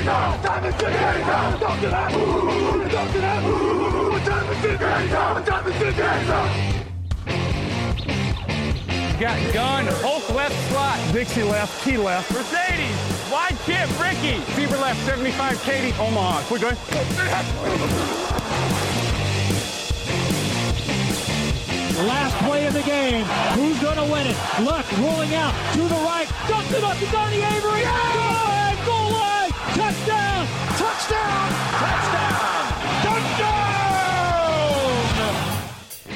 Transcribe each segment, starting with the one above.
it now? Time to is it is it now? Got gun, Hulk left slot. Dixie left, Key left. Mercedes, wide chip, Ricky. Fever left, 75, Katie, Omaha. Quick, going. Last play of the game. Who's going to win it? Luck rolling out to the right. Dumps it up to Donnie Avery. Goal line, goal line.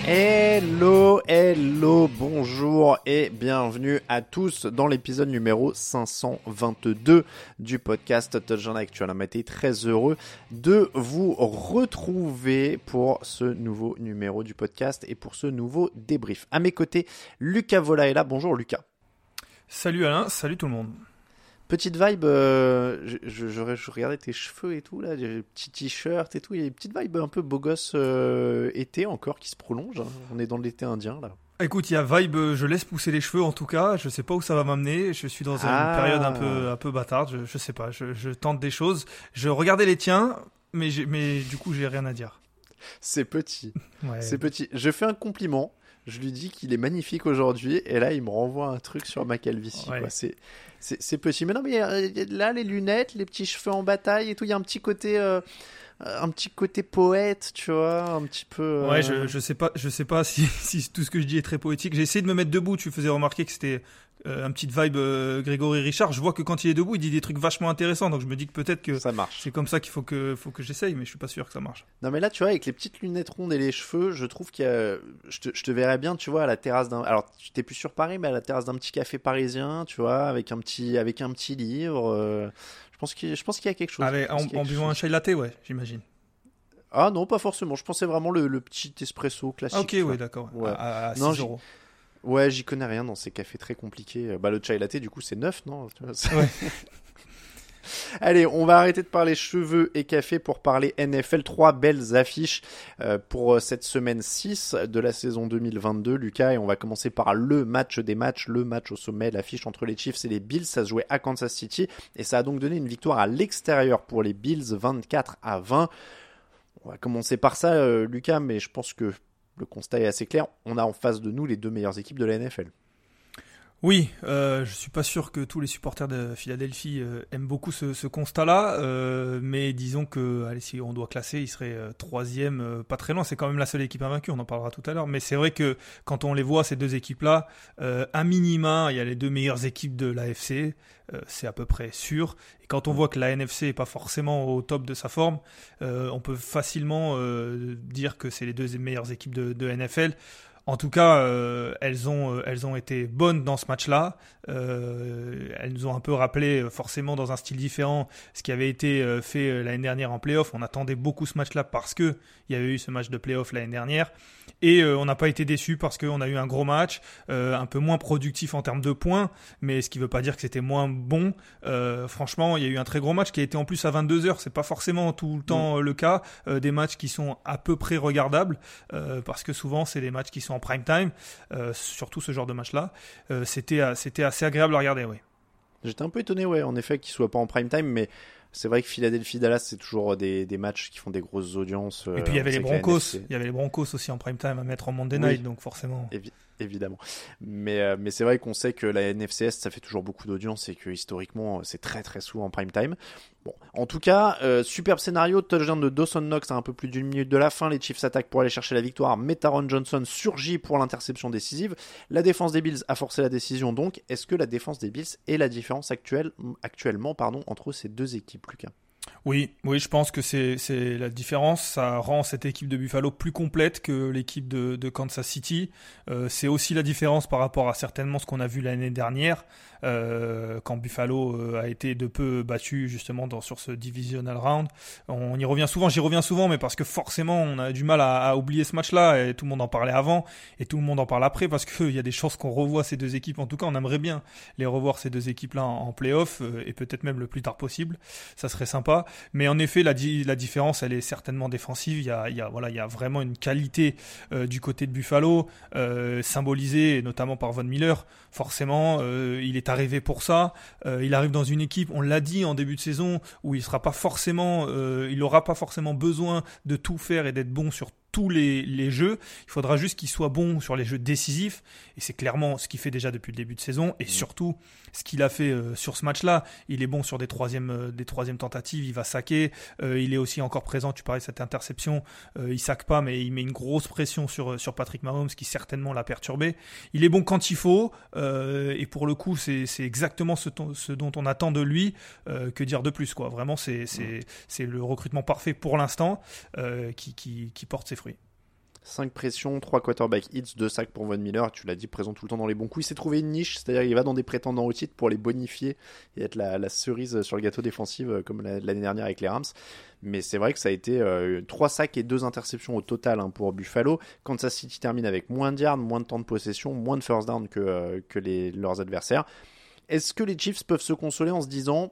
Hello, hello, bonjour et bienvenue à tous dans l'épisode numéro 522 du podcast Touchdown Actual. On été très heureux de vous retrouver pour ce nouveau numéro du podcast et pour ce nouveau débrief. À mes côtés, Lucas là. Bonjour Lucas. Salut Alain, salut tout le monde. Petite vibe, euh, je, je- je- je regardais tes cheveux et tout, là, des petits t-shirts et tout, il y a une petite vibe un peu beau gosse euh, été encore qui se prolonge. hein. On est dans l'été indien là. Écoute, il y a vibe, euh, je laisse pousser les cheveux en tout cas. Je sais pas où ça va m'amener. Je suis dans une Ah. période un peu, un peu bâtarde. Je, je sais pas. Je, je tente des choses. Je regardais les tiens, mais, mais du coup, j'ai rien à dire. C'est petit. Ouais. C'est petit. Je fais un compliment. Je lui dis qu'il est magnifique aujourd'hui. Et là, il me renvoie un truc sur ma calvitie. Ouais. C'est, c'est, petit. Mais non, mais euh, là, les lunettes, les petits cheveux en bataille et tout, il y a un petit côté, euh, un petit côté poète, tu vois, un petit peu. euh, Ouais, je, je sais pas, je sais pas si, si tout ce que je dis est très poétique. J'ai essayé de me mettre debout. Tu faisais remarquer que c'était euh, un petit vibe euh, Grégory Richard. Je vois que quand il est debout, il dit des trucs vachement intéressants. Donc je me dis que peut-être que Ça marche. c'est comme ça qu'il faut que, faut que j'essaye, mais je suis pas sûr que ça marche. Non, mais là, tu vois, avec les petites lunettes rondes et les cheveux, je trouve qu'il y a. Je te, je te verrais bien, tu vois, à la terrasse d'un. Alors, t'es plus sur Paris, mais à la terrasse d'un petit café parisien, tu vois, avec un petit, avec un petit livre. euh, Je pense qu'il, y a quelque chose. Avec, pense en, en buvant un chai latte, ouais, j'imagine. Ah non, pas forcément. Je pensais vraiment le, le petit espresso classique. Ah, ok, tu oui, d'accord. Ouais. À, à Non, 6 j'y- euros. Ouais, j'y connais rien dans ces cafés très compliqués. Bah, le chai latte, du coup, c'est neuf, non? Ouais. Allez, on va arrêter de parler cheveux et café pour parler NFL. Trois belles affiches euh, pour euh, cette semaine 6 de la saison 2022, Lucas. Et on va commencer par le match des matchs, le match au sommet, l'affiche entre les Chiefs et les Bills. Ça se jouait à Kansas City et ça a donc donné une victoire à l'extérieur pour les Bills, 24 à 20. On va commencer par ça, euh, Lucas, mais je pense que le constat est assez clair. On a en face de nous les deux meilleures équipes de la NFL. Oui, euh, je suis pas sûr que tous les supporters de Philadelphie euh, aiment beaucoup ce, constat-là, euh, mais disons que, allez, si on doit classer, il serait euh, troisième, pas très loin. C'est quand même la seule équipe invaincue, on en parlera tout à l'heure. Mais c'est vrai que quand on les voit ces deux équipes-là, à minima, il y a les deux meilleures équipes de l'AFC, c'est à peu près sûr. Et quand on voit que la NFC est pas forcément au top de sa forme, on peut facilement dire que c'est les deux meilleures équipes de NFL. En tout cas, euh, elles, ont, euh, elles ont été bonnes dans ce match-là. Euh, elles nous ont un peu rappelé, forcément dans un style différent, ce qui avait été fait l'année dernière en playoff. On attendait beaucoup ce match-là parce que il y avait eu ce match de playoff l'année dernière. Et euh, on n'a pas été déçus parce qu'on a eu un gros match, un peu moins productif en termes de points, mais ce qui ne veut pas dire que c'était moins bon. Franchement, il y a eu un très gros match qui a été en plus à 22 heures. C'est pas forcément tout le temps le cas. Des matchs qui sont à peu près regardables parce que souvent c'est des matchs qui sont soit en prime time, surtout ce genre de match-là, c'était c'était assez agréable à regarder, oui. J'étais un peu étonné, ouais, en effet, qu'il soit pas en prime time, mais c'est vrai que Philadelphie-Dallas, c'est toujours des, des, matchs qui font des grosses audiences. Et puis il y avait les Broncos, il y avait les Broncos aussi en prime time à mettre en Monday Night, donc forcément évidemment. Mais, euh, mais c'est vrai qu'on sait que la NFCS, ça fait toujours beaucoup d'audience et que historiquement, c'est très très souvent en prime time. Bon, en tout cas, euh, superbe scénario, touchdown de Dawson Knox à un peu plus d'une minute de la fin. Les Chiefs attaquent pour aller chercher la victoire. Metaron Johnson surgit pour l'interception décisive. La défense des Bills a forcé la décision donc. Est-ce que la défense des Bills est la différence actuelle, actuellement pardon, entre ces deux équipes, Lucas? Oui, oui, je pense que c'est la différence. Ça rend cette équipe de Buffalo plus complète que l'équipe de, Kansas City. Euh, c'est aussi la différence par rapport à certainement ce qu'on a vu l'année dernière. Euh, quand Buffalo euh, a été de peu battu justement dans, sur ce divisional round. On y revient souvent, j'y reviens souvent, mais parce que forcément on a du mal à, oublier ce match-là et tout le monde en parlait avant et tout le monde en parle après parce qu'il y a des chances qu'on revoie ces deux équipes. En tout cas, on aimerait bien les revoir ces deux équipes-là en, playoff euh, et peut-être même le plus tard possible. Ça serait sympa. Mais en effet, la, différence, elle est certainement défensive. Il y a, voilà, il y a vraiment une qualité du côté de Buffalo, symbolisée notamment par Von Miller. Forcément, il est arrivé pour ça. Euh, il arrive dans une équipe, on l'a dit en début de saison, où il sera pas forcément, euh, il aura pas forcément besoin de tout faire et d'être bon sur tous les, les jeux. Il faudra juste qu'il soit bon sur les jeux décisifs. Et c'est clairement ce qu'il fait déjà depuis le début de saison. Et mmh. surtout, ce qu'il a fait euh, sur ce match-là. Il est bon sur des troisièmes, euh, des troisièmes tentatives. Il va saquer. Euh, il est aussi encore présent. Tu parlais de cette interception. il saque pas, mais il met une grosse pression sur, sur Patrick Mahomes qui certainement l'a perturbé. Il est bon quand il faut. et pour le coup, c'est exactement ce, ce, dont on attend de lui. que dire de plus, quoi. Vraiment, c'est mmh. le recrutement parfait pour l'instant qui, qui, qui porte ses fruits. 5 pressions, 3 quarterback hits, 2 sacs pour Von Miller. Tu l'as dit, présent tout le temps dans les bons coups. Il s'est trouvé une niche, c'est-à-dire il va dans des prétendants au titre pour les bonifier et être la, cerise sur le gâteau défensif euh, comme l'année dernière avec les Rams. Mais c'est vrai que ça a été 3 euh, sacs et 2 interceptions au total hein, pour Buffalo. Kansas City termine avec moins de yards, moins de temps de possession, moins de first down que, euh, que les, leurs adversaires. Est-ce que les Chiefs peuvent se consoler en se disant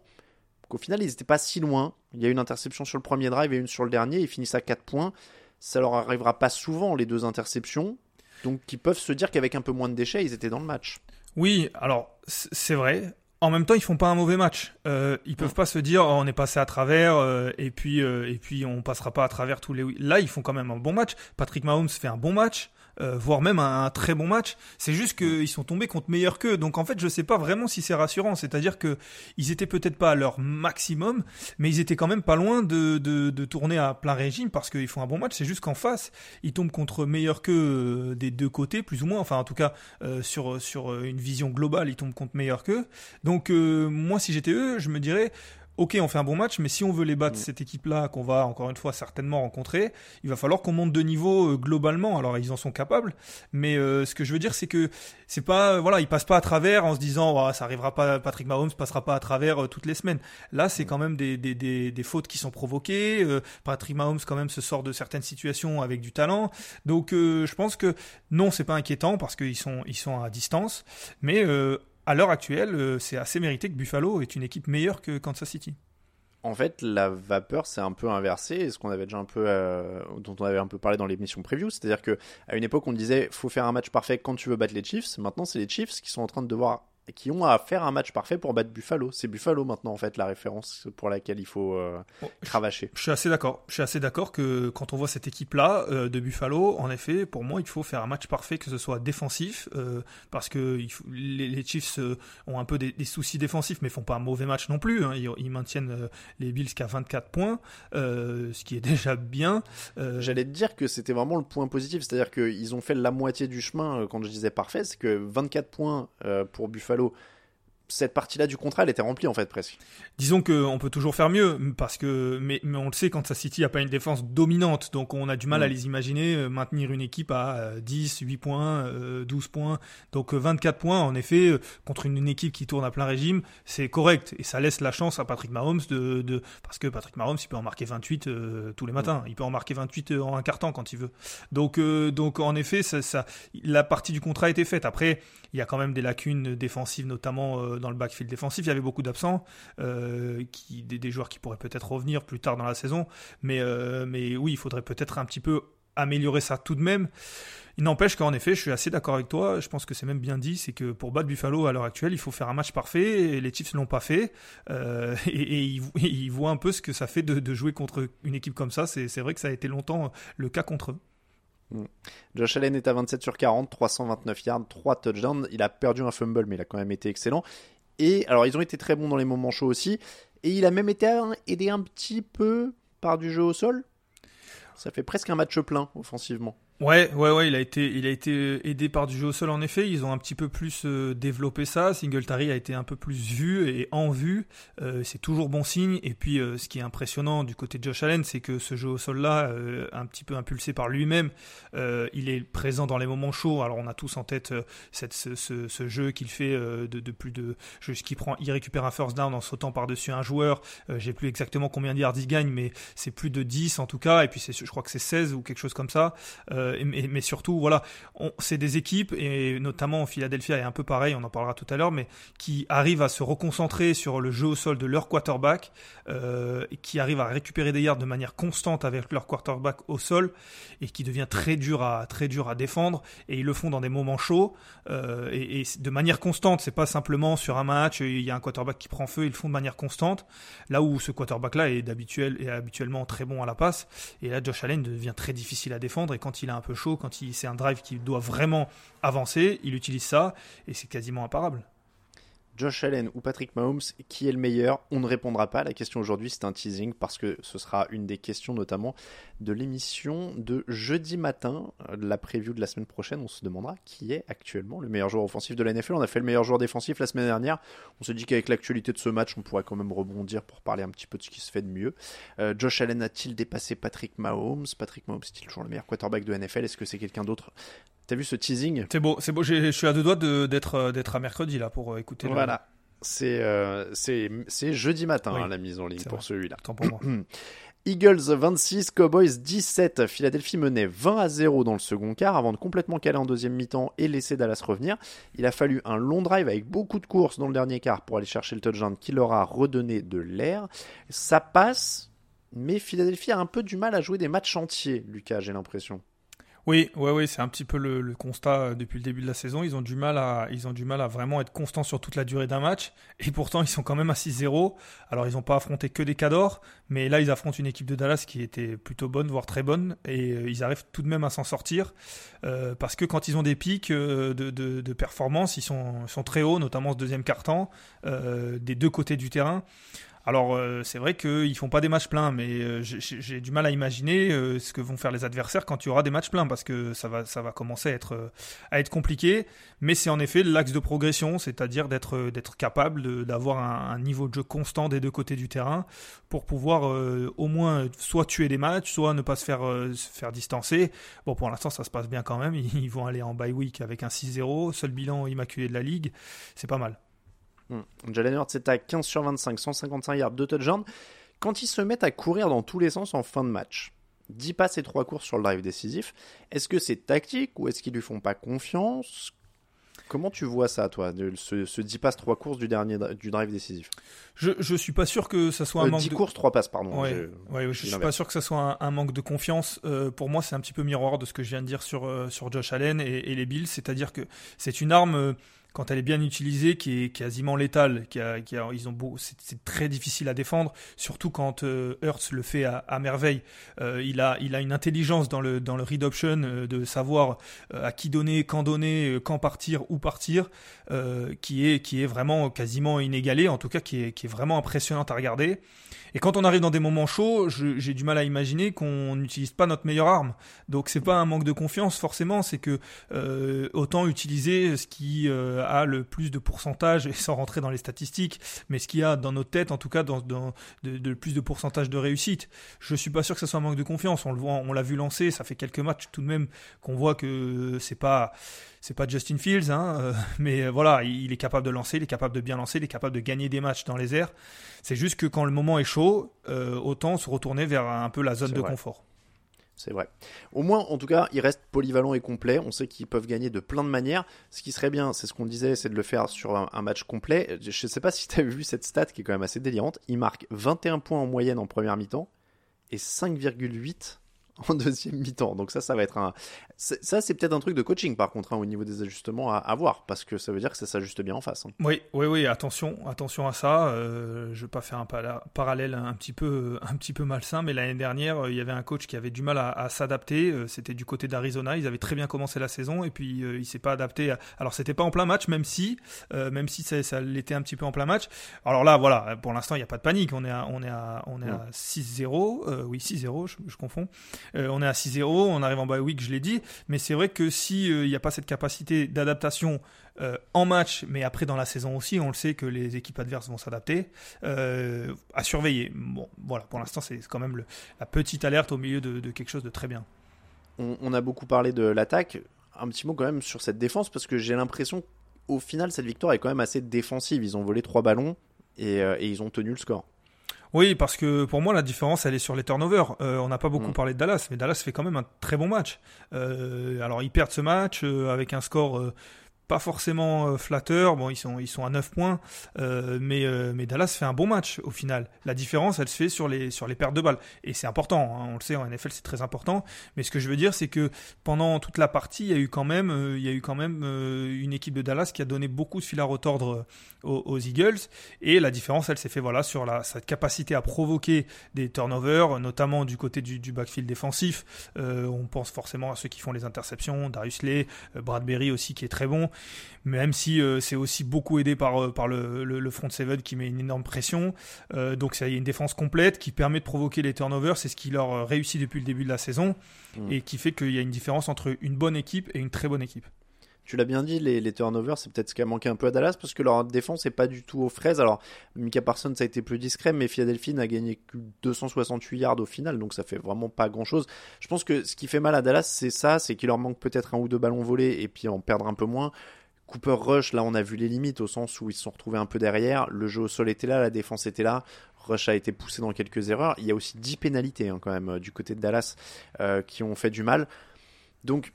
qu'au final ils n'étaient pas si loin? Il y a une interception sur le premier drive et une sur le dernier, ils finissent à 4 points ça leur arrivera pas souvent les deux interceptions, donc ils peuvent se dire qu'avec un peu moins de déchets, ils étaient dans le match. Oui, alors c'est vrai. En même temps, ils font pas un mauvais match. Euh, ils peuvent pas se dire oh, on est passé à travers euh, et puis euh, et puis on passera pas à travers tous les. Là, ils font quand même un bon match. Patrick Mahomes fait un bon match. Euh, voire même un, très bon match. C'est juste qu'ils sont tombés contre meilleurs qu'eux. Donc en fait, je sais pas vraiment si c'est rassurant. C'est-à-dire que ils étaient peut-être pas à leur maximum, mais ils étaient quand même pas loin de, de, de tourner à plein régime parce qu'ils font un bon match. C'est juste qu'en face, ils tombent contre meilleurs qu'eux euh, des deux côtés, plus ou moins. Enfin, en tout cas, euh, sur, sur une vision globale, ils tombent contre meilleurs qu'eux. Donc moi, si j'étais eux, je me dirais ok, on fait un bon match, mais si on veut les battre, mm. cette équipe-là, qu'on va encore une fois certainement rencontrer, il va falloir qu'on monte de niveau euh, globalement. Alors ils en sont capables, mais euh, ce que je veux dire, c'est que c'est pas, voilà, ils passent pas à travers en se disant, oh, ça arrivera pas, Patrick Mahomes passera pas à travers euh, toutes les semaines. Là, c'est mm. quand même des, des, des, des, fautes qui sont provoquées. Patrick Mahomes quand même se sort de certaines situations avec du talent. Donc je pense que non, c'est pas inquiétant parce qu'ils sont ils sont à distance, mais à l'heure actuelle, euh, c'est assez mérité que Buffalo est une équipe meilleure que Kansas City. En fait, la vapeur s'est un peu inversée, ce qu'on avait déjà un peu, euh, dont on avait un peu parlé dans l'émission preview, c'est-à-dire que à une époque on disait faut faire un match parfait quand tu veux battre les Chiefs. Maintenant, c'est les Chiefs qui sont en train de devoir qui ont à faire un match parfait pour battre Buffalo. C'est Buffalo maintenant en fait la référence pour laquelle il faut euh, cravacher. Je, suis assez d'accord. Je suis assez d'accord que quand on voit cette équipe là euh, de Buffalo, en effet, pour moi, il faut faire un match parfait que ce soit défensif euh, parce que les, Chiefs ont un peu des, soucis défensifs mais font pas un mauvais match non plus. Hein. Ils, maintiennent les Bills qu'à 24 points, ce qui est déjà bien. J'allais te dire que c'était vraiment le point positif, c'est-à-dire qu'ils ont fait la moitié du chemin quand je disais parfait, c'est que 24 points pour Buffalo Buffalo cette partie-là du contrat, elle était remplie en fait presque. Disons qu'on peut toujours faire mieux, parce que mais, on le sait, quand sa City n'a pas une défense dominante, donc on a du mal à les imaginer euh, maintenir une équipe à 10, euh, 8 points, 12 euh, points, donc 24 points en effet contre une, équipe qui tourne à plein régime, c'est correct et ça laisse la chance à Patrick Mahomes de, de parce que Patrick Mahomes il peut en marquer 28 tous les matins, il peut en marquer 28 en un quart temps quand il veut. Donc donc en effet ça, ça la partie du contrat a été faite. Après il y a quand même des lacunes défensives, notamment dans le backfield défensif. Il y avait beaucoup d'absents, euh, des, joueurs qui pourraient peut-être revenir plus tard dans la saison. Mais, euh, mais oui, il faudrait peut-être un petit peu améliorer ça tout de même. Il n'empêche qu'en effet, je suis assez d'accord avec toi. Je pense que c'est même bien dit, c'est que pour battre Buffalo à l'heure actuelle, il faut faire un match parfait. Et les Chiefs ne l'ont pas fait. Euh, et, ils, voient un peu ce que ça fait de, jouer contre une équipe comme ça. C'est vrai que ça a été longtemps le cas contre eux. Mm. Josh Allen est à 27 sur 40, 329 yards, 3 touchdowns. Il a perdu un fumble, mais il a quand même été excellent. Et alors, ils ont été très bons dans les moments chauds aussi. Et il a même été aidé un petit peu par du jeu au sol. Ça fait presque un match plein offensivement. Ouais, ouais, ouais, il a été, il a été aidé par du jeu au sol en effet. Ils ont un petit peu plus euh, développé ça. Singletary a été un peu plus vu et en vue. Euh, c'est toujours bon signe. Et puis, euh, ce qui est impressionnant du côté de Josh Allen, c'est que ce jeu au sol là, un petit peu impulsé par lui-même, il est présent dans les moments chauds. Alors, on a tous en tête cette, ce, ce, jeu qu'il fait de, de, plus de, qui prend, il récupère un first down en sautant par-dessus un joueur. J'ai plus exactement combien de yards il gagne, mais c'est plus de 10 en tout cas. Et puis, je crois que c'est 16 ou quelque chose comme ça. Euh, mais, surtout, voilà, c'est des équipes, et notamment Philadelphia est un peu pareil, on en parlera tout à l'heure, mais qui arrivent à se reconcentrer sur le jeu au sol de leur quarterback, euh, qui arrivent à récupérer des yards de manière constante avec leur quarterback au sol, et qui devient très dur à, très dur à défendre, et ils le font dans des moments chauds, euh, et, de manière constante, c'est pas simplement sur un match, il y a un quarterback qui prend feu, ils le font de manière constante, là où ce quarterback-là est, est habituellement très bon à la passe, et là Josh Allen devient très difficile à défendre, et quand il a un peu chaud, quand c'est un drive qui doit vraiment avancer, il utilise ça et c'est quasiment imparable. Josh Allen ou Patrick Mahomes, qui est le meilleur? On ne répondra pas. La question aujourd'hui, c'est un teasing parce que ce sera une des questions notamment de l'émission de jeudi matin, la preview de la semaine prochaine. On se demandera qui est actuellement le meilleur joueur offensif de la NFL. On a fait le meilleur joueur défensif la semaine dernière. On s'est dit qu'avec l'actualité de ce match, on pourrait quand même rebondir pour parler un petit peu de ce qui se fait de mieux. Euh, Josh Allen a-t-il dépassé Patrick Mahomes? Patrick Mahomes est-il toujours le meilleur quarterback de la NFL Est-ce que c'est quelqu'un d'autre T'as vu ce teasing? C'est beau, c'est beau. Je suis à deux doigts d'être euh, d'être à mercredi là pour euh, écouter. Voilà. C'est euh, c'est jeudi matin hein, la mise en ligne pour celui-là. pour moi. Eagles 26, Cowboys 17. Philadelphie menait 20 à 0 dans le second quart avant de complètement caler en deuxième mi-temps et laisser Dallas revenir. Il a fallu un long drive avec beaucoup de courses dans le dernier quart pour aller chercher le touchdown qui leur a redonné de l'air. Ça passe, mais Philadelphie a un peu du mal à jouer des matchs entiers, Lucas, j'ai l'impression. Oui, ouais, ouais, c'est un petit peu le, constat euh, depuis le début de la saison. Ils ont du mal à, ils ont du mal à vraiment être constants sur toute la durée d'un match. Et pourtant, ils sont quand même à 6-0. Alors, ils n'ont pas affronté que des cadors, mais là, ils affrontent une équipe de Dallas qui était plutôt bonne, voire très bonne, et euh, ils arrivent tout de même à s'en sortir. Euh, parce que quand ils ont des pics de, de, performance, ils sont, sont très hauts, notamment ce deuxième quart-temps, des deux côtés du terrain. Alors euh, c'est vrai qu'ils font pas des matchs pleins, mais euh, j'ai du mal à imaginer euh, ce que vont faire les adversaires quand il y aura des matchs pleins, parce que ça va, commencer à être, compliqué. Mais c'est en effet l'axe de progression, c'est-à-dire d'être capable d'avoir un, niveau de jeu constant des deux côtés du terrain pour pouvoir au moins soit tuer des matchs, soit ne pas se faire, se faire distancer. Bon, pour l'instant ça se passe bien quand même. Ils vont aller en bye week avec un 6-0, seul bilan immaculé de la ligue, c'est pas mal. Hmm. Jalen Hurts est à 15 sur 25, 155 yards, 2 touchdowns. Quand ils se mettent à courir dans tous les sens en fin de match, 10 passes et 3 courses sur le drive décisif, est-ce que c'est tactique ou est-ce qu'ils lui font pas confiance? Comment tu vois ça, toi, de ce, ce 10 passes, 3 courses du dernier du drive décisif? Je, je suis pas sûr que ça soit un euh, manque 10 courses, 3 passes, pardon. Ouais, je, ouais, je suis pas sûr que ça soit un, manque de confiance. Euh, pour moi, c'est un petit peu miroir de ce que je viens de dire sur, euh, sur Josh Allen et, et les Bills, c'est-à-dire que c'est une arme quand elle est bien utilisée, qui est quasiment létale, qui a, qui a, ils ont beau, c'est très difficile à défendre, surtout quand euh, Hurts le fait à, merveille. Euh, il a, il a une intelligence dans le dans le read option euh, de savoir euh, à qui donner, quand donner, quand partir, où partir, qui est qui est vraiment quasiment inégalée, en tout cas qui est qui est vraiment impressionnante à regarder. Et quand on arrive dans des moments chauds, j'ai du mal à imaginer qu'on n'utilise pas notre meilleure arme. Donc c'est pas un manque de confiance forcément, c'est que autant utiliser ce qui a le plus de pourcentage, et sans rentrer dans les statistiques, mais ce qui a dans nos têtes, en tout cas, dans, dans de, de, plus de pourcentage de réussite. Je suis pas sûr que ça soit un manque de confiance. On le voit, on l'a vu lancer, ça fait quelques matchs tout de même qu'on voit que c'est pas c'est pas Justin Fields, hein, euh, mais voilà, il est capable de lancer, il est capable de bien lancer, il est capable de gagner des matchs dans les airs. C'est juste que quand le moment est chaud, euh, autant se retourner vers un peu la zone de confort. C'est vrai. Au moins, en tout cas, il reste polyvalent et complet. On sait qu'ils peuvent gagner de plein de manières. Ce qui serait bien, c'est ce qu'on disait, c'est de le faire sur un, match complet. Je ne sais pas si tu as vu cette stat qui est quand même assez délirante. Il marque 21 points en moyenne en première mi-temps et 5,8 en deuxième mi-temps. Donc ça, ça va être un. Ça, c'est peut-être un truc de coaching par contre hein, au niveau des ajustements à, à, voir parce que ça veut dire que ça s'ajuste bien en face. Hein. Oui, oui, oui. Attention, attention à ça. Euh, je vais pas faire un parallèle un petit peu, un petit peu malsain, mais l'année dernière, il y avait un coach qui avait du mal à, à s'adapter. Euh, c'était du côté d'Arizona. Ils avaient très bien commencé la saison et puis euh, il s'est pas adapté. À... Alors c'était pas en plein match, même si, euh, même si ça, ça l'était un petit peu en plein match. Alors là, voilà. Pour l'instant, il n'y a pas de panique. On est à, on est à, on est à 6-0. oui, 6-0. Je, je confonds. Euh, on est à 6-0, on arrive en bye week, je l'ai dit, mais c'est vrai que s'il euh, n'y a pas cette capacité d'adaptation euh, en match, mais après dans la saison aussi, on le sait que les équipes adverses vont s'adapter, à surveiller. Bon, voilà, pour l'instant, c'est quand même la petite alerte au milieu de, quelque chose de très bien. On, a beaucoup parlé de l'attaque. Un petit mot quand même sur cette défense, parce que j'ai l'impression qu'au final, cette victoire est quand même assez défensive. Ils ont volé trois ballons et ils ont tenu le score. Oui, parce que pour moi, la différence, elle est sur les turnovers. Euh, on n'a pas beaucoup mm. parlé de Dallas, mais Dallas fait quand même un très bon match. Euh, alors, ils perdent ce match euh, avec un score pas forcément euh, flatteur. Bon, ils sont, ils sont à 9 points, euh, mais, euh, mais Dallas fait un bon match au final. La différence, elle se fait sur les, sur les pertes de balles. Et c'est important, hein, on le sait, en NFL, c'est très important. Mais ce que je veux dire, c'est que pendant toute la partie, il y a eu quand même, il y a eu quand même une équipe de Dallas qui a donné beaucoup de fil à retordre aux, Eagles. Et la différence, elle s'est fait voilà, sur la, sa capacité à provoquer des turnovers, notamment du côté du, backfield défensif. on pense forcément à ceux qui font les interceptions, Darius Lee, Bradbury aussi qui est très bon même si euh, c'est aussi beaucoup aidé par, euh, par le, le, front seven qui met une énorme pression. Euh, donc ça y a une défense complète qui permet de provoquer les turnovers, c'est ce qui leur réussit depuis le début de la saison mm. et qui fait qu'il y a une différence entre une bonne équipe et une très bonne équipe. Tu l'as bien dit, les, turnovers, c'est peut-être ce qui a manqué un peu à Dallas parce que leur défense n'est pas du tout aux fraises. Alors, Mika Parsons, ça a été plus discret, mais Philadelphie n'a gagné que 268 yards au final, donc ça fait vraiment pas grand-chose. Je pense que ce qui fait mal à Dallas, c'est ça, c'est qu'il leur manque peut-être un ou deux ballons volés et puis en perdre un peu moins. Cooper Rush, là on a vu les limites au sens où ils se sont retrouvés un peu derrière. Le jeu au sol était là, la défense était là. Rush a été poussé dans quelques erreurs. Il y a aussi 10 pénalités hein, quand même euh, du côté de Dallas euh, qui ont fait du mal. Donc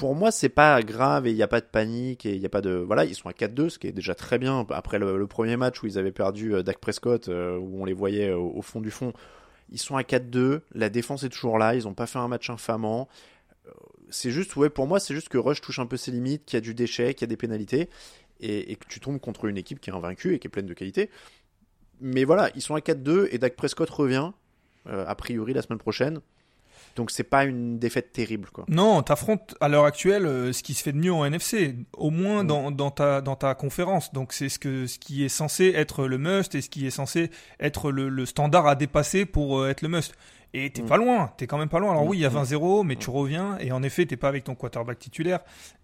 pour moi, c'est pas grave et il n'y a pas de panique et il n'y a pas de voilà, ils sont à 4-2, ce qui est déjà très bien après le, premier match où ils avaient perdu euh, Dak Prescott où on les voyait au, fond du fond. Ils sont à 4-2, la défense est toujours là, ils n'ont pas fait un match infamant c'est juste, ouais, pour moi, c'est juste que Rush touche un peu ses limites, qu'il y a du déchet, qu'il y a des pénalités, et, que tu tombes contre une équipe qui est invaincue et qui est pleine de qualité. Mais voilà, ils sont à 4-2 et Dak Prescott revient, euh, a priori la semaine prochaine. Donc c'est pas une défaite terrible quoi. Non, t'affrontes à l'heure actuelle euh, ce qui se fait de mieux en NFC, au moins mm. dans, ta, dans ta conférence. Donc c'est ce, que, ce qui est censé être le must et ce qui est censé être le, standard à dépasser pour euh, être le must. Et t'es mm. pas loin, t'es quand même pas loin. Alors oui, il y a 20-0, mm. mais tu reviens, et en effet, t'es pas avec ton quarterback titulaire.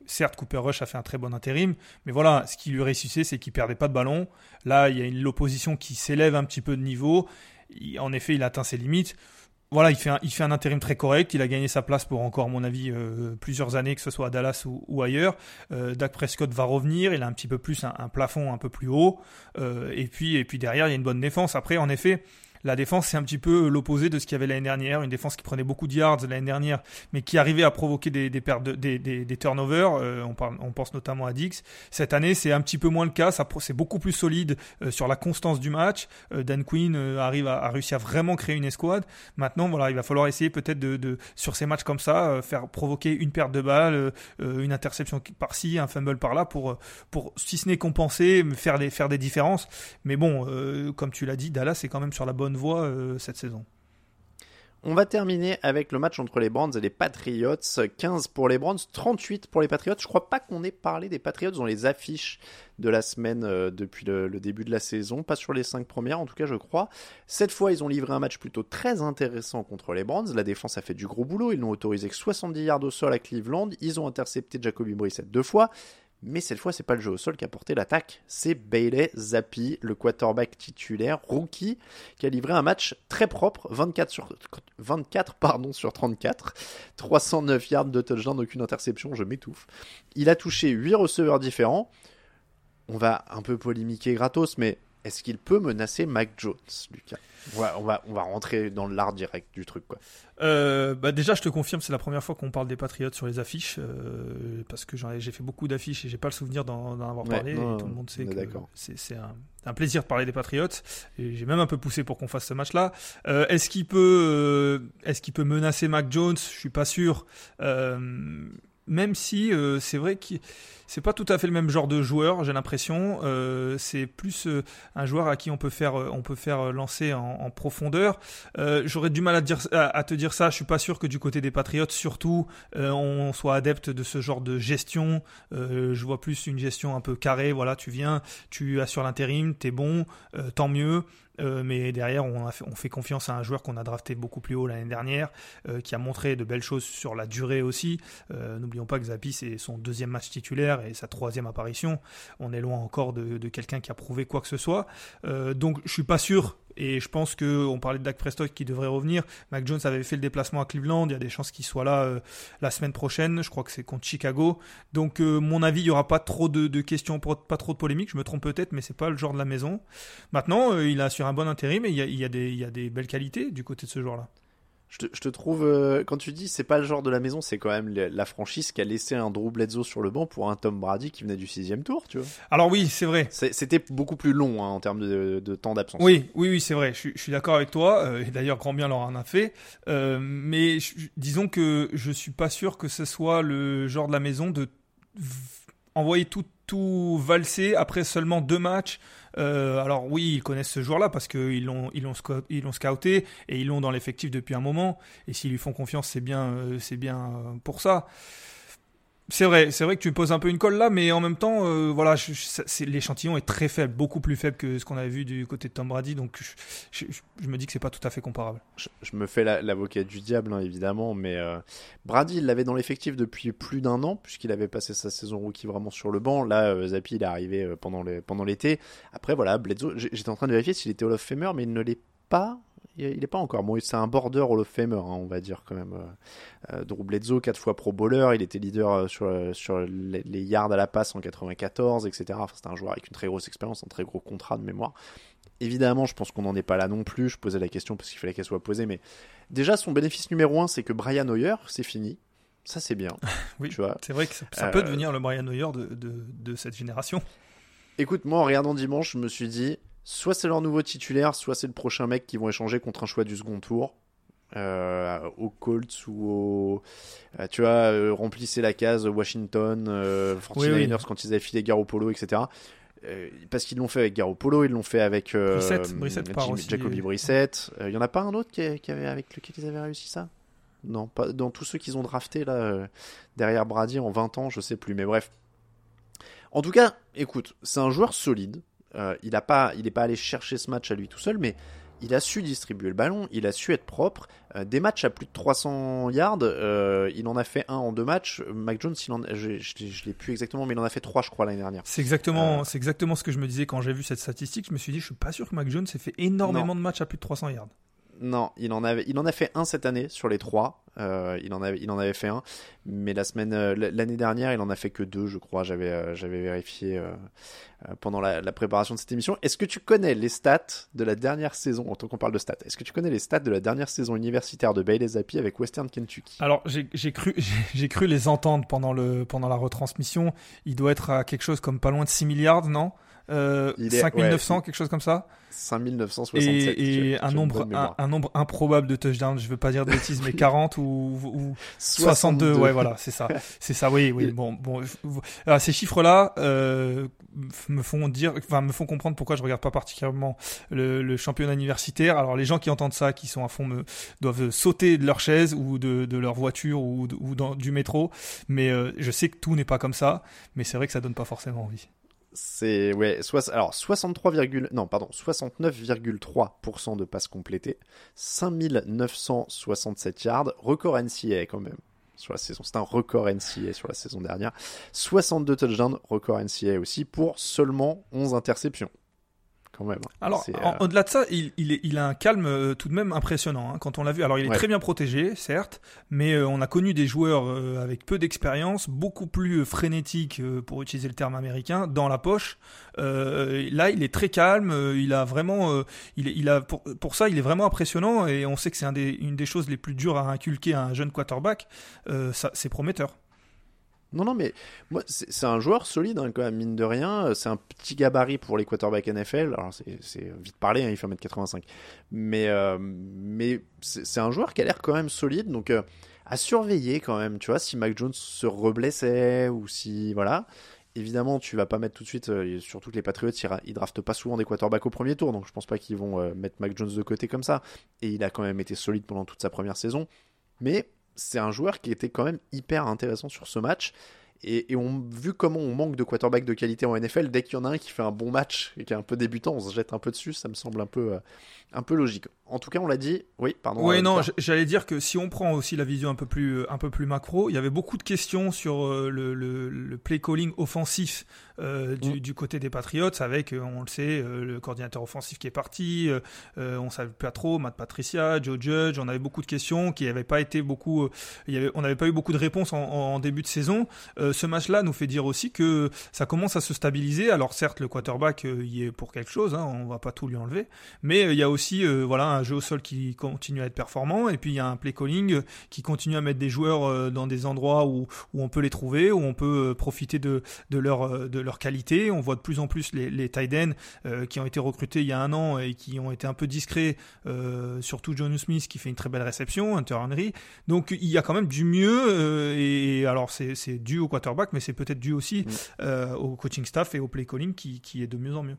Certes, Cooper Rush a fait un très bon intérim, mais voilà, ce qui lui réussissait, c'est qu'il perdait pas de ballon. Là, il y a l'opposition qui s'élève un petit peu de niveau. en effet, il atteint ses limites. Voilà, il fait, un, il fait un intérim très correct. Il a gagné sa place pour encore, mon avis, euh, plusieurs années, que ce soit à Dallas ou, ailleurs. Euh, Dak Prescott va revenir. Il a un petit peu plus un, plafond un peu plus haut. Euh, et puis, et puis derrière, il y a une bonne défense. Après, en effet, la défense, c'est un petit peu l'opposé de ce qu'il y avait l'année dernière. Une défense qui prenait beaucoup de yards l'année dernière, mais qui arrivait à provoquer des, pertes des, turnovers. Euh, on, pense notamment à Dix. Cette année, c'est un petit peu moins le cas. C'est beaucoup plus solide euh, sur la constance du match. Euh, Dan Quinn arrive à, réussir à vraiment créer une escouade. Maintenant, voilà, il va falloir essayer peut-être de, sur ces matchs comme ça, faire provoquer une perte de balle, une interception par-ci, un fumble par-là, pour, si ce n'est compenser, faire des, faire des différences. Mais bon, comme tu l'as dit, Dallas est quand même sur la bonne voie euh, cette saison. On va terminer avec le match entre les Browns et les Patriots. 15 pour les Browns, 38 pour les Patriots. Je crois pas qu'on ait parlé des Patriots dans les affiches de la semaine euh, depuis le, début de la saison. Pas sur les 5 premières, en tout cas, je crois. Cette fois, ils ont livré un match plutôt très intéressant contre les Browns. La défense a fait du gros boulot. Ils n'ont autorisé que 70 yards au sol à Cleveland. Ils ont intercepté Jacoby Brissett deux fois. Mais cette fois, c'est pas le jeu au sol qui a porté l'attaque, c'est Bailey Zappi, le quarterback titulaire, rookie, qui a livré un match très propre, 24 sur, 24, pardon, sur 34, 309 yards de touchdown, aucune interception, je m'étouffe. Il a touché 8 receveurs différents. On va un peu polémiquer gratos, mais est-ce qu'il peut menacer Mac Jones, Lucas? On va, on, va, on va rentrer dans l'art direct du truc. Quoi. Euh, bah déjà, je te confirme, c'est la première fois qu'on parle des Patriots sur les affiches, euh, parce que j'ai fait beaucoup d'affiches et j'ai pas le souvenir d'en avoir parlé. et tout le monde sait que c'est un, un, plaisir de parler des Patriots. Et j'ai même un peu poussé pour qu'on fasse ce match-là. Euh, est-ce qu'il peut, est-ce qu'il peut menacer Mac Jones? Je suis pas sûr. Même si c'est vrai que c'est pas tout à fait le même genre de joueur, j'ai l'impression. Euh, c'est plus euh, un joueur à qui on peut faire, on peut faire lancer en, profondeur. J'aurais du mal à, te dire ça. Je suis pas sûr que du côté des Patriots, surtout, on soit adepte de ce genre de gestion. je vois plus une gestion un peu carrée. Voilà, tu viens, tu assures l'intérim, t'es bon, tant mieux. Euh, mais derrière, on, fait, on, fait, confiance à un joueur qu'on a drafté beaucoup plus haut l'année dernière, euh, qui a montré de belles choses sur la durée aussi. Euh, n'oublions pas que Zapi, c'est son deuxième match titulaire et sa troisième apparition. On est loin encore de, quelqu'un qui a prouvé quoi que ce soit. donc, je suis pas sûr et je pense que on parlait de Dak Prescott qui devrait revenir. Mac Jones avait fait le déplacement à Cleveland. Il y a des chances qu'il soit là euh, la semaine prochaine. Je crois que c'est contre Chicago. Donc, euh, mon avis, il y aura pas trop de, questions, pas trop de polémiques. Je me trompe peut-être, mais c'est pas le genre de la maison. Maintenant, euh, il a sur un bon intérim et il y a, des, y a des belles qualités du côté de ce joueur-là. Je te, trouve, euh, quand tu dis c'est pas le genre de la maison, c'est quand même la franchise qui a laissé un Drew Bledsoe sur le banc pour un Tom Brady qui venait du sixième tour, tu vois. Alors oui, c'est vrai. C'était beaucoup plus long hein, en termes de, temps d'absence. Oui, oui, oui, c'est vrai. Je, suis d'accord avec toi. Euh, et d'ailleurs, grand bien leur en a fait. Euh, mais disons que je suis pas sûr que ce soit le genre de la maison de envoyer tout, tout valser après seulement deux matchs euh, alors oui, ils connaissent ce joueur-là parce qu'ils l'ont ils l'ont ils l'ont scouté et ils l'ont dans l'effectif depuis un moment. Et s'ils lui font confiance, c'est bien euh, c'est bien euh, pour ça. C'est vrai, c'est vrai que tu poses un peu une colle là, mais en même temps, euh, voilà, l'échantillon est très faible, beaucoup plus faible que ce qu'on avait vu du côté de Tom Brady, donc je, me dis que c'est pas tout à fait comparable. Je, me fais l'avocat du diable, hein, évidemment, mais euh, Brady, il l'avait dans l'effectif depuis plus d'un an, puisqu'il avait passé sa saison rookie vraiment sur le banc. Là, euh, Zappi, il est arrivé pendant l'été. Après, voilà, Bledsoe, j'étais en train de vérifier s'il était Hall of mais il ne l'est pas il n'est pas encore. Bon, c'est un border Hall of Famer, hein, on va dire quand même. Euh, Bledsoe, quatre fois Pro Bowler, il était leader euh, sur, euh, sur les, yards à la passe en 94, etc. Enfin, c'est un joueur avec une très grosse expérience, un très gros contrat de mémoire. Évidemment, je pense qu'on n'en est pas là non plus. Je posais la question parce qu'il fallait qu'elle soit posée, mais déjà son bénéfice numéro un, c'est que Brian Hoyer, c'est fini. Ça, c'est bien. oui, tu vois. C'est vrai que ça, peut devenir le Brian Hoyer de, de, de cette génération. Écoute, moi, en regardant dimanche, je me suis dit, soit c'est leur nouveau titulaire, soit c'est le prochain mec qui vont échanger contre un choix du second tour. Euh, au Colts ou au. Euh, tu vois, euh, remplissez la case Washington, 49ers quand ils avaient filé Garoppolo, etc. parce qu'ils l'ont fait avec Garoppolo, ils l'ont fait avec Brissett, Jacoby Brissett. Il y en a pas un autre qui, avait, avec lequel ils avaient réussi ça? Non, pas dans tous ceux qu'ils ont drafté là derrière Brady en 20 ans, je sais plus. Mais bref. En tout cas, écoute, c'est un joueur solide. Euh, il n'est pas, allé chercher ce match à lui tout seul, mais il a su distribuer le ballon, il a su être propre. Euh, des matchs à plus de 300 yards, euh, il en a fait un en deux matchs. Mac Jones, il en, je, je, l'ai plus exactement, mais il en a fait trois, je crois, l'année dernière. C'est exactement, c'est exactement ce que je me disais quand j'ai vu cette statistique. Je me suis dit, je suis pas sûr que Mac Jones ait fait énormément de matchs à plus de 300 yards. Non, il en, a fait un cette année sur les trois. Euh, il, en avait, fait un. Mais la semaine, euh, l'année dernière, il en a fait que deux, je crois. J'avais, euh, vérifié pendant la, préparation de cette émission. Est-ce que tu connais les stats de la dernière saison, en tant qu'on parle de stats, est-ce que tu connais les stats de la dernière saison universitaire de Bailey Zappi avec Western Kentucky? Alors, j'ai, cru, les entendre pendant, pendant la retransmission. Il doit être à quelque chose comme pas loin de 6 milliards, non? Euh, 5900, quelque chose comme ça. 5967. Et, et un, nombre, un, nombre improbable de touchdowns, je veux pas dire de bêtises, mais 40 ou, ou 62. Ouais, voilà, c'est ça. C'est ça, oui, oui. Bon, bon. Alors, ces chiffres-là euh, me font dire, enfin, me font comprendre pourquoi je regarde pas particulièrement le, le, championnat universitaire. Alors, les gens qui entendent ça, qui sont à fond, me, doivent sauter de leur chaise ou de, de leur voiture ou, ou dans, du métro. Mais euh, je sais que tout n'est pas comme ça, mais c'est vrai que ça donne pas forcément envie. C'est alors 63, non pardon, 69,3% de passes complétées, 5967 yards, record NCA quand même sur la saison. C'est un record NCA sur la saison dernière. 62 touchdowns, record NCA aussi pour seulement 11 interceptions. Quand même. Alors, euh, au-delà de ça, il, il, est- il a un calme euh, tout de même impressionnant. hein, quand on l'a vu, alors il est Ouais. très bien protégé, certes, mais euh, on a connu des joueurs euh, avec peu d'expérience, beaucoup plus frénétiques, pour utiliser le terme américain, dans la poche. Là, il est très calme. il a vraiment, il, a pour, pour ça, il est vraiment impressionnant. Et on sait que c'est un une des choses les plus dures à inculquer à un jeune quarterback. Ça, c'est prometteur. Non, non, mais moi, c'est un joueur solide, hein, quand même, mine de rien. C'est un petit gabarit pour les quarterbacks NFL. Alors, c'est- vite parlé, hein, il fait 1m85. Mais, euh, mais c'est un joueur qui a l'air quand même solide. Donc, euh, à surveiller quand même, tu vois, si Mac Jones se reblessait ou si. Voilà. Évidemment, tu vas pas mettre tout de suite, euh, surtout que les Patriots, ils, ra- ils draftent pas souvent des quarterbacks au premier tour, donc je pense pas qu'ils vont mettre Mac Jones de côté comme ça. Et il a quand même été solide pendant toute sa première saison. Mais c'est un joueur qui était quand même hyper intéressant sur ce match. Et, on, vu comment on manque de quarterback de qualité en NFL, dès qu'il y en a un qui fait un bon match et qui est un peu débutant, on se jette un peu dessus, ça me semble un peu, euh, un peu logique. En tout cas, on l'a dit, oui, pardon. Oui, non, j'allais dire que si on prend aussi la vision un peu plus, euh, un peu plus macro, il y avait beaucoup de questions sur euh, le, le, le play calling offensif euh, du, Mm. du côté des Patriots, avec, on le sait, le coordinateur offensif qui est parti, euh, on savait pas trop, Matt Patricia, Joe Judge, on avait beaucoup de questions qui n'avaient pas été beaucoup, il y avait, on n'avait pas eu beaucoup de réponses en, en début de saison. Euh, ce match-là nous fait dire aussi que ça commence à se stabiliser. Alors certes, le quarterback y est pour quelque chose, hein, on va pas tout lui enlever, mais il y a aussi voilà un jeu au sol qui continue à être performant et puis il y a un play calling qui continue à mettre des joueurs euh, dans des endroits où, où on peut les trouver, où on peut euh, profiter de, de leur euh, de leur qualité. On voit de plus en plus les, les tight ends euh, qui ont été recrutés il y a un an et qui ont été un peu discrets, euh, surtout John Smith qui fait une très belle réception, Hunter Henry. Donc il y a quand même du mieux euh, et, alors c'est dû au quarterback, mais c'est peut-être dû aussi Mm. au coaching staff et au play calling qui, qui est de mieux en mieux.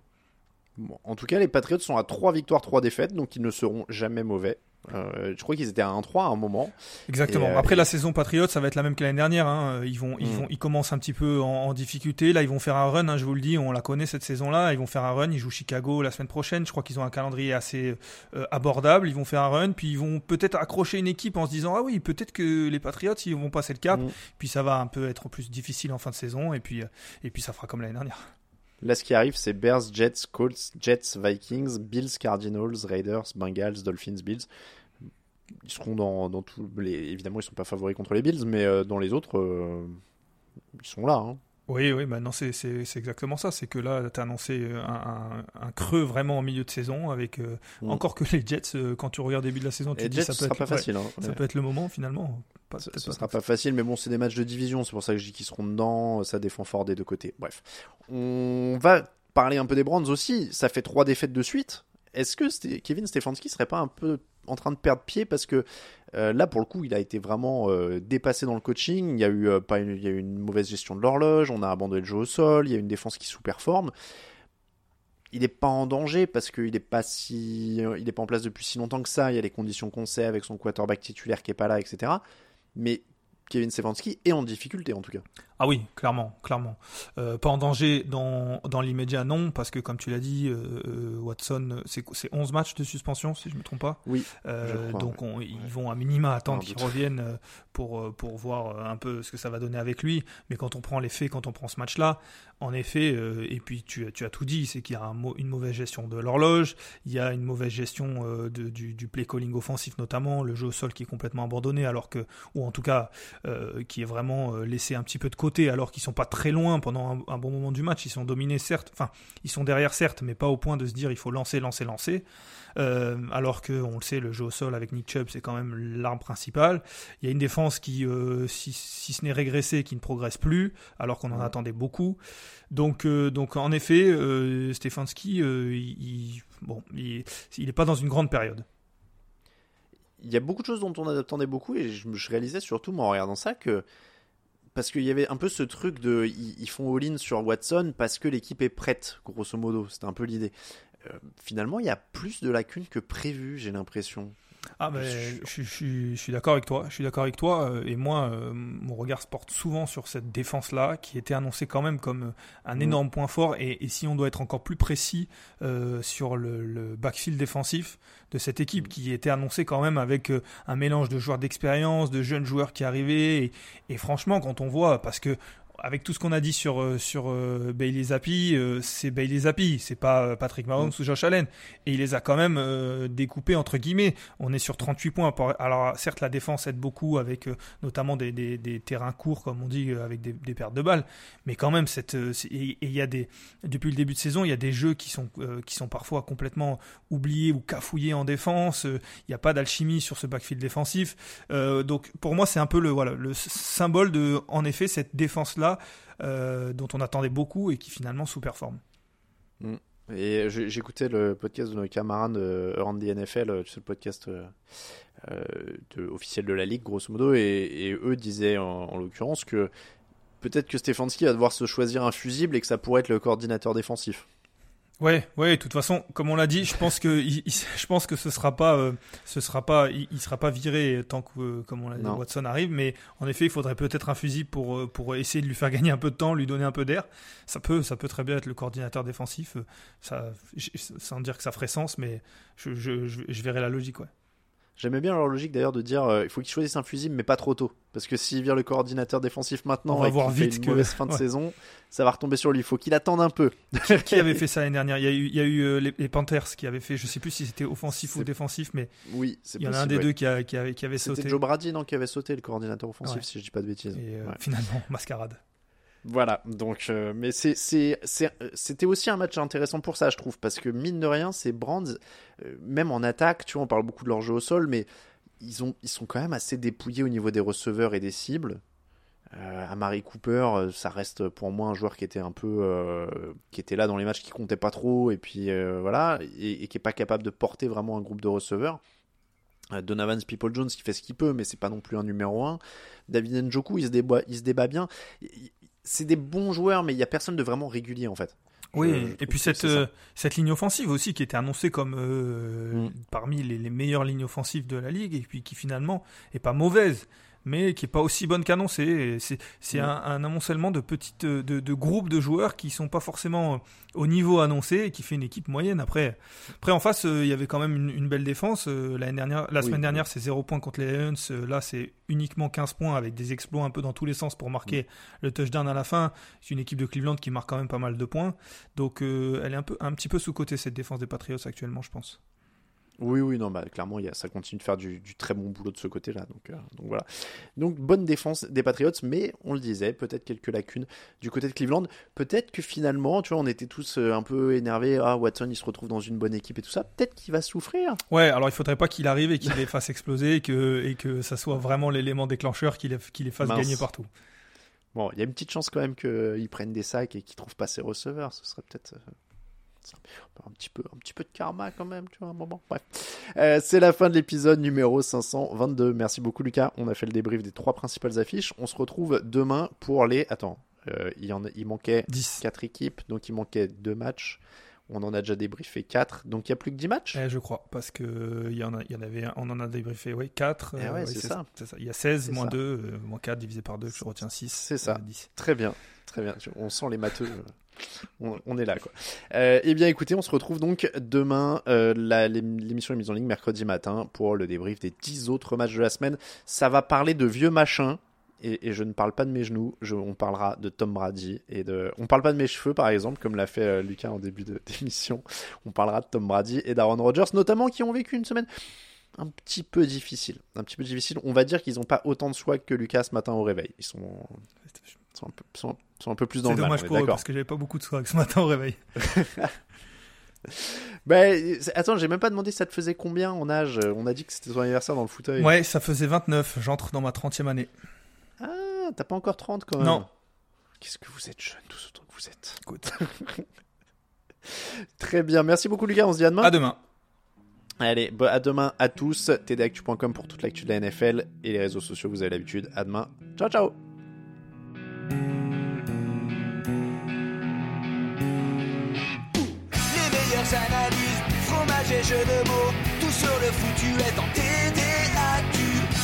Bon, en tout cas, les Patriots sont à 3 victoires, 3 défaites, donc ils ne seront jamais mauvais. Euh, je crois qu'ils étaient à 1-3 à un moment. Exactement. Euh, Après et- la saison Patriots, ça va être la même que l'année dernière. hein. Ils vont, ils Mm. vont, ils commencent un petit peu en, en difficulté. Là, ils vont faire un run. hein, je vous le dis, on la connaît cette saison-là. Ils vont faire un run. Ils jouent Chicago la semaine prochaine. Je crois qu'ils ont un calendrier assez euh, abordable. Ils vont faire un run, puis ils vont peut-être accrocher une équipe en se disant ah oui, peut-être que les Patriots ils vont passer le cap. Mm. Puis ça va un peu être plus difficile en fin de saison. Et puis, et puis ça fera comme l'année dernière. Là, ce qui arrive, c'est Bears, Jets, Colts, Jets, Vikings, Bills, Cardinals, Raiders, Bengals, Dolphins, Bills. Ils seront dans, dans tous les. Évidemment, ils sont pas favoris contre les Bills, mais euh, dans les autres, euh, ils sont là. hein. Oui, oui, maintenant c'est c'est- c'est exactement ça. C'est que là, tu as annoncé euh, un, un- un creux vraiment en milieu de saison avec euh, Mm. encore que les Jets, euh, quand tu regardes début de la saison, tu te dis Jets, ça peut sera être pas ouais, facile. hein. Ça peut être le moment finalement. Pas, Ce ce pas sera pas facile, mais bon, c'est des matchs de division, c'est pour ça que je dis qu'ils seront dedans, ça défend fort des deux côtés. Bref, on va parler un peu des Browns aussi, ça fait trois défaites de suite. Est-ce que Kevin Stefanski serait pas un peu en train de perdre pied parce que euh, là, pour le coup, il a été vraiment euh, dépassé dans le coaching. Il y a eu euh, pas une, eu une mauvaise gestion de l'horloge, on a abandonné le jeu au sol, il y a une défense qui sous-performe. Il n'est pas en danger parce qu'il n'est pas si, il est pas en place depuis si longtemps que ça. Il y a les conditions qu'on sait avec son quarterback titulaire qui est pas là, etc. Mais Kevin Stefanski est en difficulté en tout cas. Ah oui, clairement, clairement. Euh, pas en danger dans, dans l'immédiat, non, parce que comme tu l'as dit, euh, euh, Watson, c'est c'est 11 matchs de suspension, si je me trompe pas. Oui. Euh, je crois, donc ouais. ils vont à minima attendre qu'il revienne pour, pour voir un peu ce que ça va donner avec lui. Mais quand on prend les faits, quand on prend ce match-là, en effet, et puis tu, as- tu as tout dit, c'est qu'il y a un une mauvaise gestion de l'horloge, il y a une mauvaise gestion de- du, du play calling offensif notamment, le jeu au sol qui est complètement abandonné, alors que, ou en tout cas, qui est vraiment laissé un petit peu de côté, alors qu'ils sont pas très loin pendant un, un bon moment du match. Ils sont dominés certes, enfin, ils sont derrière certes, mais pas au point de se dire il faut lancer, lancer, lancer. Euh, alors que on le sait, le jeu au sol avec Nick Chubb, c'est quand même l'arme principale. Il y a une défense qui, euh, si, si ce n'est régressée, qui ne progresse plus, alors qu'on en attendait beaucoup. Donc, euh, donc en effet, Stefanski, il, il- bon, il, il est pas dans une grande période. il y a beaucoup de choses dont on attendait beaucoup et je, je réalisais surtout moi, en regardant ça que parce qu'il y avait un peu ce truc de ils, font all-in sur Watson parce que l'équipe est prête grosso modo. C'était un peu l'idée. Euh, finalement il y a plus de lacunes que prévu j'ai l'impression Ah ben, Je je, je suis- je suis d'accord avec toi. Je suis d'accord avec toi. euh, Et moi, euh, mon regard se porte souvent sur cette défense-là, qui était annoncée quand même comme euh, un Mm. énorme point fort. Et, et si on doit être encore plus précis euh, sur le, le backfield défensif de cette équipe, qui était annoncée quand même avec euh, un mélange de joueurs d'expérience, de jeunes joueurs qui arrivaient. Et, et franchement, quand on voit, parce que avec tout ce qu'on a dit sur euh, sur euh, Bailey Zappi, euh, c'est Bailey Zappi, c'est pas Patrick Mahomes ou Josh Allen, et il les a quand même découpés entre guillemets. On est sur 38 points. Alors certes, la défense aide beaucoup avec notamment des, des, des terrains courts, comme on dit, avec des, des pertes de balles, mais quand même cette et il y a des depuis le début de saison, il y a des jeux qui sont qui sont parfois complètement oubliés ou cafouillés en défense. Il n'y a pas d'alchimie sur ce backfield défensif. Donc pour moi, c'est un peu le voilà le symbole de en effet cette là dont on attendait beaucoup et qui finalement sous-performe. Et j'ai- j'écoutais le podcast de nos camarades de Around the NFL, euh, tu le podcast euh, euh, officiel de la ligue, grosso modo, et, et eux disaient en, en l'occurrence que peut-être que Stefanski va devoir se choisir un fusible et que ça pourrait être le coordinateur défensif. Ouais, ouais. De toute façon, comme on l'a dit, je pense que il- il- je pense que ce sera pas, euh, ce sera pas, il, il sera pas viré tant que, euh, comme on l'a dit, Non. Watson arrive. Mais en effet, il faudrait peut-être un fusil pour euh, pour essayer de lui faire gagner un peu de temps, lui donner un peu d'air. Ça peut, ça peut très bien être le coordinateur défensif. Ça, sans dire que ça ferait sens, mais je, je, je, je verrai la logique, ouais. J'aimais bien leur logique d'ailleurs de dire euh, il faut qu'ils choisissent un fusible mais pas trop tôt. Parce que s'il vire le coordinateur défensif maintenant On va et voir fait vite une que- mauvaise fin de ouais. saison, ça va retomber sur lui. Il faut qu'il attende un peu. Qui avait fait ça l'année dernière? Il y a eu, il y a eu euh, les, les Panthers qui avaient fait, je sais plus si c'était offensif ou défensif, mais Oui, c'est il y en a un des ouais. deux qui, a, qui, avait, qui avait sauté. C'était Joe Brady non, qui avait sauté le coordinateur offensif, Ouais. si je dis pas de bêtises. Et euh, finalement, mascarade. Voilà, donc, euh, mais euh, c'était aussi un match intéressant pour ça, je trouve, parce que mine de rien, ces Brands, euh, même en attaque, tu vois, on parle beaucoup de leur jeu au sol, mais ils, ont, ils sont quand même assez dépouillés au niveau des receveurs et des cibles. Amari Cooper, ça reste pour moi un joueur qui était un peu, qui était là dans les matchs qui comptait pas trop, et puis voilà, et, qui est pas capable de porter vraiment un groupe de receveurs. Donovan People Jones qui fait ce qu'il peut, mais c'est pas non plus un numéro 1. David Njoku, il se débat, il se débat bien. C'est des bons joueurs, mais il y a personne de vraiment régulier en fait. Oui, je et puis cette, euh, cette ligne offensive aussi qui était annoncée comme euh, Mm. parmi les, les meilleures lignes offensives de la ligue et puis qui finalement est pas mauvaise mais qui est pas aussi bonne qu'annoncée. C'est c'est un, un amoncellement de petites de, de groupes de joueurs qui sont pas forcément euh, au niveau annoncé et qui fait une équipe moyenne. Après, après en face, euh, il y avait quand même une, une belle défense. Euh, L'année dernière, la Oui. semaine dernière, c'est 0 points contre les Lions. Euh, Là, c'est uniquement 15 points avec des exploits un peu dans tous les sens pour marquer Mm. le touchdown à la fin. C'est une équipe de Cleveland qui marque quand même pas mal de points. Donc elle est un, peu, un petit peu sous-côté cette défense des Patriots actuellement, je pense. Oui, oui, non, bah, clairement, y a, ça continue de faire du, du très bon boulot de ce côté-là. Donc, euh, donc voilà. Donc bonne défense des Patriots, mais on le disait, peut-être quelques lacunes du côté de Cleveland. Peut-être que finalement, tu vois, on était tous euh, un peu énervés. Ah, Watson, il se retrouve dans une bonne équipe et tout ça. Peut-être qu'il va souffrir. Ouais, alors il faudrait pas qu'il arrive et qu'il les fasse exploser et que, et que ça soit vraiment l'élément déclencheur qui les, qui les fasse Mince. gagner partout. Bon, il y a une petite chance quand même qu'ils prennent des sacs et qu'ils trouvent pas ses receveurs. Ce serait peut-être euh, un petit peu, un petit peu de karma quand même, tu vois, un moment. Bref, Euh, c'est la fin de l'épisode numéro 522. Merci beaucoup Lucas. On a fait le débrief des trois principales affiches. On se retrouve demain pour les. Attends, euh, il y en a- il manquait 10. quatre équipes, donc il manquait deux matchs. On en a déjà débriefé 4, donc il n'y a plus que 10 matchs? Eh, je crois, parce que il y en, a, il y en avait, un- on en a débriefé, ouais, 4. Eh ouais, c'est ça. Il y a 16 C'est moins ça. 2, moins 4 divisé par 2, je retiens 6. C'est ça. 10. Très bien, très bien. On sent les matheux. On, est là, quoi. Euh, eh bien, écoutez, on se retrouve donc demain. euh, L'émission est mise en ligne mercredi matin pour le débrief des 10 autres matchs de la semaine. Ça va parler de vieux machins. Et, je ne parle pas de mes genoux, on parlera de Tom Brady et de. On parle pas de mes cheveux par exemple, comme l'a fait euh, Lucas en début d'émission. On parlera de Tom Brady et d'Aaron Rodgers, notamment qui ont vécu une semaine un petit peu difficile. Un petit peu difficile. On va dire qu'ils n'ont pas autant de swag que Lucas ce matin au réveil. Ils sont, sont, un, peu, sont, sont un peu plus dans C'est le mal, dommage on est pour eux parce que j'avais pas beaucoup de swag ce matin au réveil. Ben, c'est- attends, j'ai même pas demandé ça te faisait combien en âge. On a dit que c'était ton anniversaire dans le fauteuil. Ouais, ça faisait 29, j'entre dans ma 30e année. Ah, t'as pas encore 30 quand même. Non. Qu'est-ce que vous êtes jeune, tous autant que vous êtes. Écoute, Très bien, merci beaucoup Lucas, on se dit à demain. à demain. Allez, à demain à tous. tdactu.com pour toute l'actu de la NFL et les réseaux sociaux, vous avez l'habitude. À demain. Ciao, ciao. Les meilleures analyses, fromage et jeux de mots, tout sur le foutu est en TDAQ.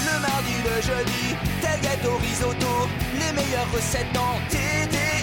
Le mardi, le jeudi, tel gâteau risotto, les meilleures recettes en TDAQ.